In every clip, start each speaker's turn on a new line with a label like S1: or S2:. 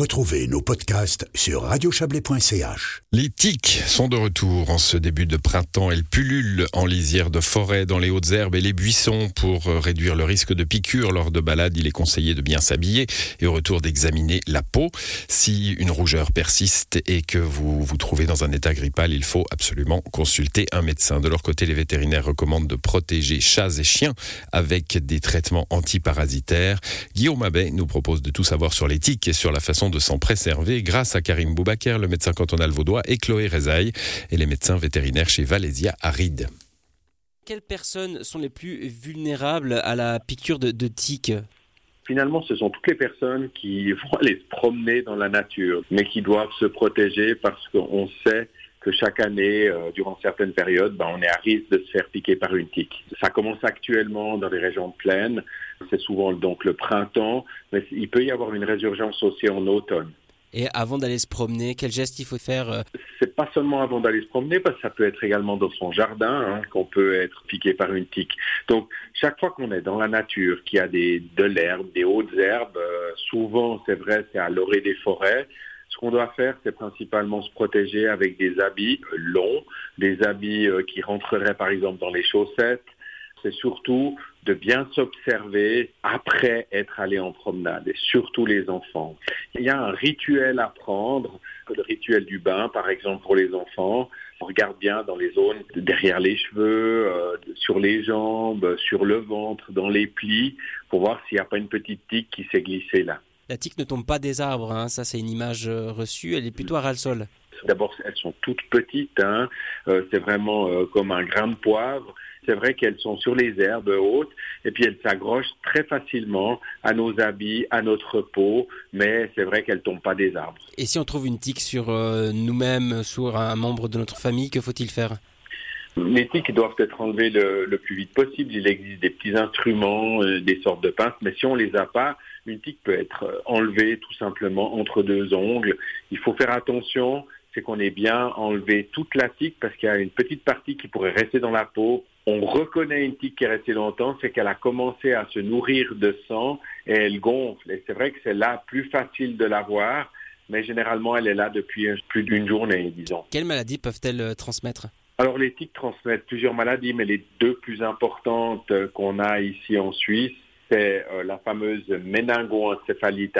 S1: Retrouvez nos podcasts sur radiochablais.ch.
S2: Les tiques sont de retour en ce début de printemps. Elles pullulent en lisière de forêt, dans les hautes herbes et les buissons. Pour réduire le risque de piqûre lors de balades, il est conseillé de bien s'habiller et au retour d'examiner la peau. Si une rougeur persiste et que vous vous trouvez dans un état grippal, il faut absolument consulter un médecin. De leur côté, les vétérinaires recommandent de protéger chats et chiens avec des traitements antiparasitaires. Guillaume Abbé nous propose de tout savoir sur les tiques et sur la façon de s'en préserver grâce à Karim Boubaker, le médecin cantonal vaudois, et Chloé Rezaï, et les médecins vétérinaires chez Valésia à Ride.
S3: Quelles personnes sont les plus vulnérables à la piqûre de, de tiques
S4: Finalement, ce sont toutes les personnes qui vont aller se promener dans la nature, mais qui doivent se protéger parce qu'on sait que chaque année, euh, durant certaines périodes, ben, on est à risque de se faire piquer par une tique. Ça commence actuellement dans les régions de plaine, c'est souvent donc le printemps, mais il peut y avoir une résurgence aussi en automne.
S3: Et avant d'aller se promener, quel geste il faut faire euh?
S4: C'est pas seulement avant d'aller se promener, parce que ça peut être également dans son jardin hein, qu'on peut être piqué par une tique. Donc chaque fois qu'on est dans la nature, qu'il y a des, de l'herbe, des hautes herbes, euh, souvent c'est vrai, c'est à l'orée des forêts. Ce qu'on doit faire, c'est principalement se protéger avec des habits longs, des habits euh, qui rentreraient par exemple dans les chaussettes. C'est surtout de bien s'observer après être allé en promenade, et surtout les enfants. Il y a un rituel à prendre, le rituel du bain par exemple pour les enfants. On regarde bien dans les zones derrière les cheveux, euh, sur les jambes, sur le ventre, dans les plis, pour voir s'il n'y a pas une petite tique qui s'est glissée là.
S3: La tique ne tombe pas des arbres, hein. ça c'est une image euh, reçue, elle est plutôt à ras le sol.
S4: D'abord, elles sont toutes petites, hein. euh, c'est vraiment euh, comme un grain de poivre. C'est vrai qu'elles sont sur les herbes hautes et puis elles s'accrochent très facilement à nos habits, à notre peau, mais c'est vrai qu'elles tombent pas des arbres.
S3: Et si on trouve une tique sur nous-mêmes, sur un membre de notre famille, que faut-il faire?
S4: Les tiques doivent être enlevées le, plus vite possible. Il existe des petits instruments, euh, des sortes de pinces, mais si on les a pas, une tique peut être enlevée tout simplement entre deux ongles. Il faut faire attention, c'est qu'on ait bien enlevé toute la tique parce qu'il y a une petite partie qui pourrait rester dans la peau. On reconnaît une tique qui est restée longtemps, c'est qu'elle a commencé à se nourrir de sang et elle gonfle. Et c'est vrai que c'est là plus facile de la voir, mais généralement elle est là depuis plus d'une journée, disons.
S3: Quelles maladies peuvent-elles transmettre?
S4: Alors les tiques transmettent plusieurs maladies, mais les deux plus importantes qu'on a ici en Suisse, c'est euh, la fameuse méningoencéphalite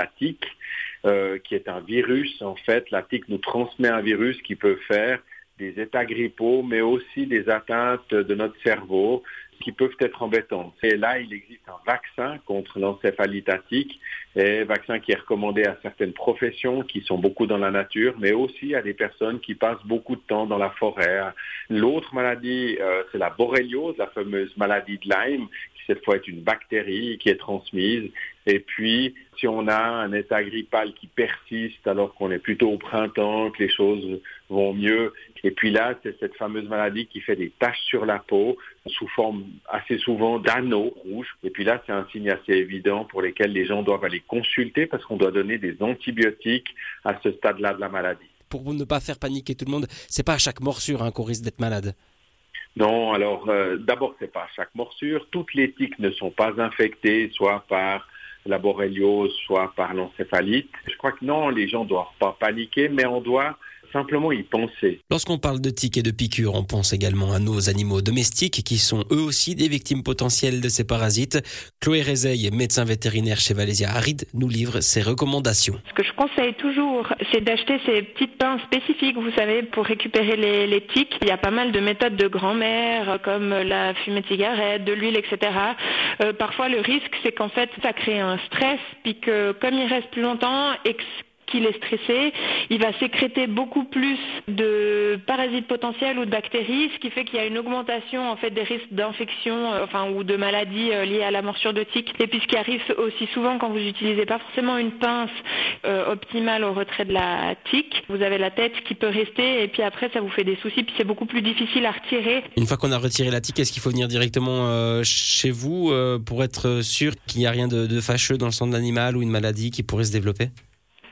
S4: euh, qui est un virus. En fait, la tique nous transmet un virus qui peut faire des états grippaux, mais aussi des atteintes de notre cerveau qui peuvent être embêtantes. Et là, il existe un vaccin contre l'encéphalite à tique, et vaccin qui est recommandé à certaines professions qui sont beaucoup dans la nature, mais aussi à des personnes qui passent beaucoup de temps dans la forêt. L'autre maladie, euh, c'est la borréliose, la fameuse maladie de Lyme, cette fois est une bactérie qui est transmise. Et puis, si on a un état grippal qui persiste alors qu'on est plutôt au printemps, que les choses vont mieux, et puis là, c'est cette fameuse maladie qui fait des taches sur la peau sous forme assez souvent d'anneaux rouges. Et puis là, c'est un signe assez évident pour lesquels les gens doivent aller consulter parce qu'on doit donner des antibiotiques à ce stade-là de la maladie.
S3: Pour ne pas faire paniquer tout le monde, c'est pas à chaque morsure hein, qu'on risque d'être malade.
S4: Non, alors euh, d'abord, c'est pas chaque morsure. Toutes les tiques ne sont pas infectées, soit par la borréliose, soit par l'encéphalite. Je crois que non, les gens doivent pas paniquer, mais on doit simplement y penser.
S3: Lorsqu'on parle de tiques et de piqûres, on pense également à nos animaux domestiques qui sont eux aussi des victimes potentielles de ces parasites. Chloé Rézeil, médecin vétérinaire chez Valésia Aride, nous livre ses recommandations.
S5: Ce que je conseille toujours, c'est d'acheter ces petites pinces spécifiques, vous savez, pour récupérer les, les tiques. Il y a pas mal de méthodes de grand-mère, comme la fumée de cigarette, de l'huile, etc. Euh, parfois, le risque, c'est qu'en fait, ça crée un stress, puis que comme il reste plus longtemps et que qu'il est stressé, il va sécréter beaucoup plus de parasites potentiels ou de bactéries, ce qui fait qu'il y a une augmentation en fait des risques d'infection, euh, enfin ou de maladies euh, liées à la morsure de tique. Et puis ce qui arrive aussi souvent quand vous n'utilisez pas forcément une pince euh, optimale au retrait de la tique, vous avez la tête qui peut rester et puis après ça vous fait des soucis, puis c'est beaucoup plus difficile à retirer.
S3: Une fois qu'on a retiré la tique, est-ce qu'il faut venir directement chez vous pour être sûr qu'il n'y a rien de, de fâcheux dans le sang de l'animal ou une maladie qui pourrait se développer?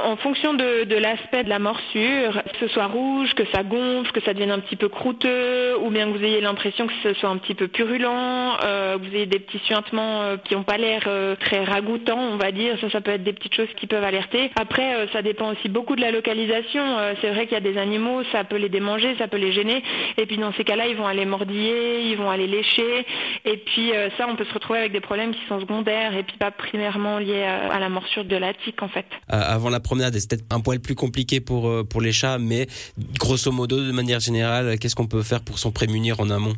S5: En fonction de, l'aspect de la morsure, que ce soit rouge, que ça gonfle, que ça devienne un petit peu croûteux, ou bien que vous ayez l'impression que ce soit un petit peu purulent, euh, que vous ayez des petits suintements euh, qui n'ont pas l'air euh, très ragoûtants, on va dire. Ça, ça peut être des petites choses qui peuvent alerter. Après, euh, ça dépend aussi beaucoup de la localisation. C'est vrai qu'il y a des animaux, ça peut les démanger, ça peut les gêner. Et puis dans ces cas-là, ils vont aller mordiller, ils vont aller lécher. Et puis ça, on peut se retrouver avec des problèmes qui sont secondaires et puis pas primairement liés à, la morsure de la tique en fait.
S3: Promenade, c'est peut-être un poil plus compliqué pour, pour les chats, mais grosso modo, de manière générale, qu'est-ce qu'on peut faire pour s'en prémunir en amont?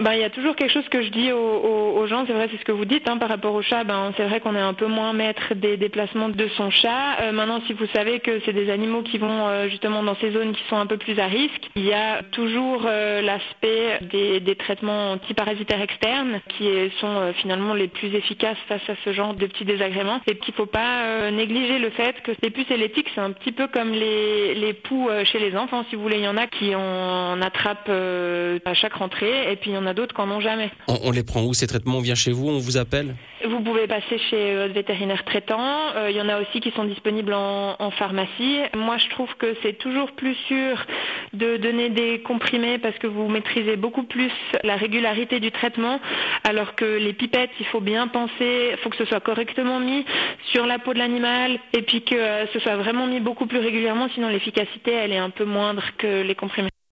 S5: Ben, il y a toujours quelque chose que je dis aux, gens, c'est vrai, c'est ce que vous dites, hein, par rapport au chat, ben, c'est vrai qu'on est un peu moins maître des déplacements de son chat. Euh, maintenant, si vous savez que c'est des animaux qui vont euh, justement dans ces zones qui sont un peu plus à risque, il y a toujours euh, l'aspect des, des, traitements antiparasitaires externes qui sont euh, finalement les plus efficaces face à ce genre de petits désagréments. Et qu'il ne faut pas euh, négliger le fait que les puces et les c'est un petit peu comme les, les poux chez les enfants, si vous voulez. Il y en a qui en attrapent à chaque rentrée et puis d'autres qui n'en ont jamais.
S3: On, on, les prend où ces traitements? On vient chez vous On vous appelle?
S5: Vous pouvez passer chez votre vétérinaire traitant. Euh, il y en a aussi qui sont disponibles en, en pharmacie. Moi, je trouve que c'est toujours plus sûr de donner des comprimés parce que vous maîtrisez beaucoup plus la régularité du traitement, alors que les pipettes, il faut bien penser, il faut que ce soit correctement mis sur la peau de l'animal et puis que euh, ce soit vraiment mis beaucoup plus régulièrement, sinon l'efficacité, elle est un peu moindre que les comprimés.